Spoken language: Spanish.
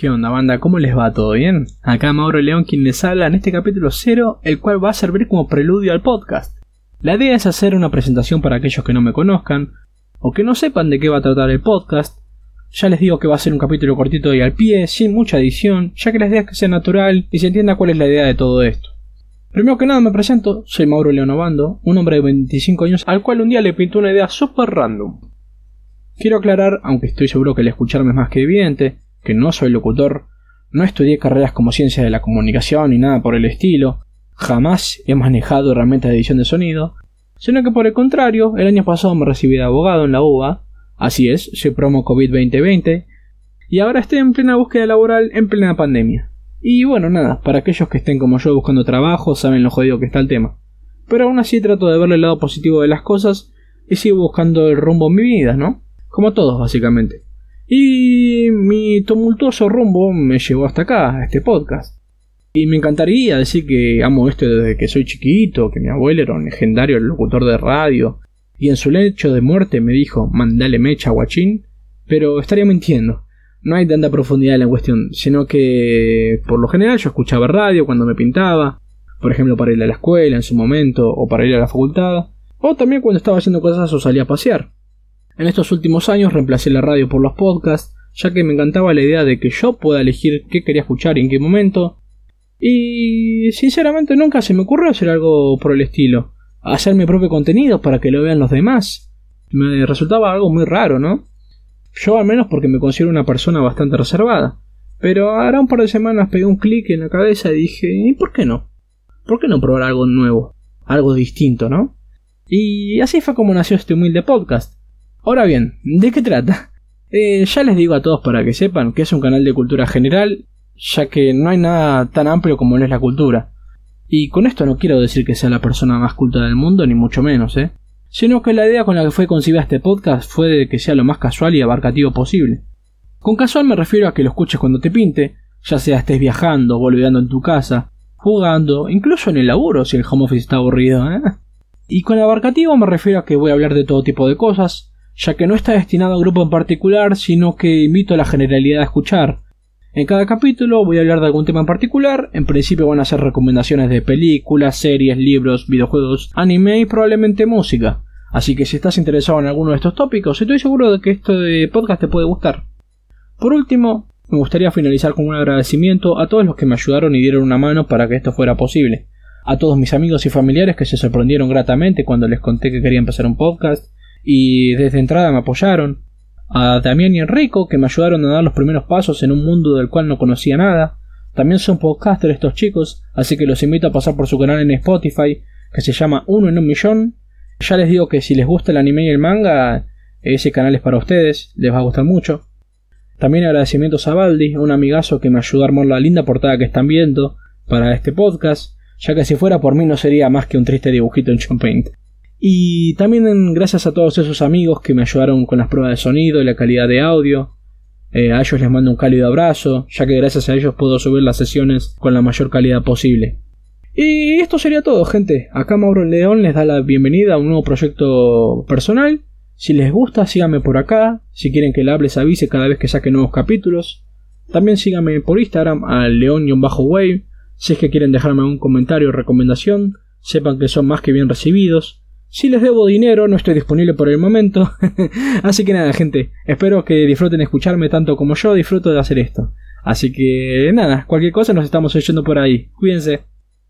¿Qué onda, banda? ¿Cómo les va? ¿Todo bien? Acá Mauro León quien les habla en este capítulo 0, el cual va a servir como preludio al podcast. La idea es hacer una presentación para aquellos que no me conozcan, o que no sepan de qué va a tratar el podcast. Ya les digo que va a ser un capítulo cortito y al pie, sin mucha edición, ya que la idea es que sea natural y se entienda cuál es la idea de todo esto. Primero que nada me presento, soy Mauro León Obando, un hombre de 25 años al cual un día le pintó una idea super random. Quiero aclarar, aunque estoy seguro que el escucharme es más que evidente, que no soy locutor, no estudié carreras como ciencia de la comunicación ni nada por el estilo, jamás he manejado herramientas de edición de sonido, sino que por el contrario, el año pasado me recibí de abogado en la UBA, así es, soy promo COVID 2020, y ahora estoy en plena búsqueda laboral en plena pandemia. Y bueno, nada, para aquellos que estén como yo buscando trabajo, saben lo jodido que está el tema. Pero aún así trato de ver el lado positivo de las cosas y sigo buscando el rumbo en mi vida, ¿no? Como todos, básicamente. Y mi tumultuoso rumbo me llevó hasta acá, a este podcast. Y me encantaría decir que amo esto desde que soy chiquito, que mi abuelo era un legendario locutor de radio, y en su lecho de muerte me dijo, mandale mecha, guachín, pero estaría mintiendo. No hay tanta profundidad en la cuestión, sino que por lo general yo escuchaba radio cuando me pintaba, por ejemplo para ir a la escuela en su momento, o para ir a la facultad, o también cuando estaba haciendo cosas o salía a pasear. En estos últimos años reemplacé la radio por los podcasts, ya que me encantaba la idea de que yo pueda elegir qué quería escuchar y en qué momento. Y sinceramente nunca se me ocurrió hacer algo por el estilo. Hacer mi propio contenido para que lo vean los demás. Me resultaba algo muy raro, ¿no? Yo al menos porque me considero una persona bastante reservada. Pero ahora un par de semanas pegué un clic en la cabeza y dije, ¿y por qué no? ¿Por qué no probar algo nuevo? Algo distinto, ¿no? Y así fue como nació este humilde podcast. Ahora bien, ¿de qué trata? Eh, ya les digo a todos para que sepan que es un canal de cultura general, ya que no hay nada tan amplio como lo es la cultura. Y con esto no quiero decir que sea la persona más culta del mundo, ni mucho menos, ¿eh? Sino que la idea con la que fue concebida este podcast fue de que sea lo más casual y abarcativo posible. Con casual me refiero a que lo escuches cuando te pinte, ya sea estés viajando, volviendo en tu casa, jugando, incluso en el laburo si el home office está aburrido, ¿eh? Y con abarcativo me refiero a que voy a hablar de todo tipo de cosas, ya que no está destinado a un grupo en particular, sino que invito a la generalidad a escuchar. En cada capítulo voy a hablar de algún tema en particular, en principio van a ser recomendaciones de películas, series, libros, videojuegos, anime y probablemente música. Así que si estás interesado en alguno de estos tópicos, estoy seguro de que este podcast te puede gustar. Por último, me gustaría finalizar con un agradecimiento a todos los que me ayudaron y dieron una mano para que esto fuera posible. A todos mis amigos y familiares que se sorprendieron gratamente cuando les conté que quería empezar un podcast, y desde entrada me apoyaron, a Damián y Enrico que me ayudaron a dar los primeros pasos en un mundo del cual no conocía nada. También son podcasters estos chicos, así que los invito a pasar por su canal en Spotify, que se llama Uno en un Millón. Ya les digo que si les gusta el anime y el manga, ese canal es para ustedes, les va a gustar mucho. También agradecimientos a Baldi, un amigazo que me ayudó a armar la linda portada que están viendo para este podcast, ya que si fuera por mí no sería más que un triste dibujito en Paint. Y también gracias a todos esos amigos que me ayudaron con las pruebas de sonido y la calidad de audio. Eh, a ellos les mando un cálido abrazo, ya que gracias a ellos puedo subir las sesiones con la mayor calidad posible. Y esto sería todo, gente. Acá Mauro León les da la bienvenida a un nuevo proyecto personal. Si les gusta, síganme por acá. Si quieren que le hable, avise cada vez que saque nuevos capítulos. También síganme por Instagram a león-wave. Si es que quieren dejarme un comentario o recomendación, sepan que son más que bien recibidos. Si les debo dinero, no estoy disponible por el momento. Así que nada, gente. Espero que disfruten escucharme tanto como yo disfruto de hacer esto. Así que nada, cualquier cosa nos estamos oyendo por ahí. Cuídense.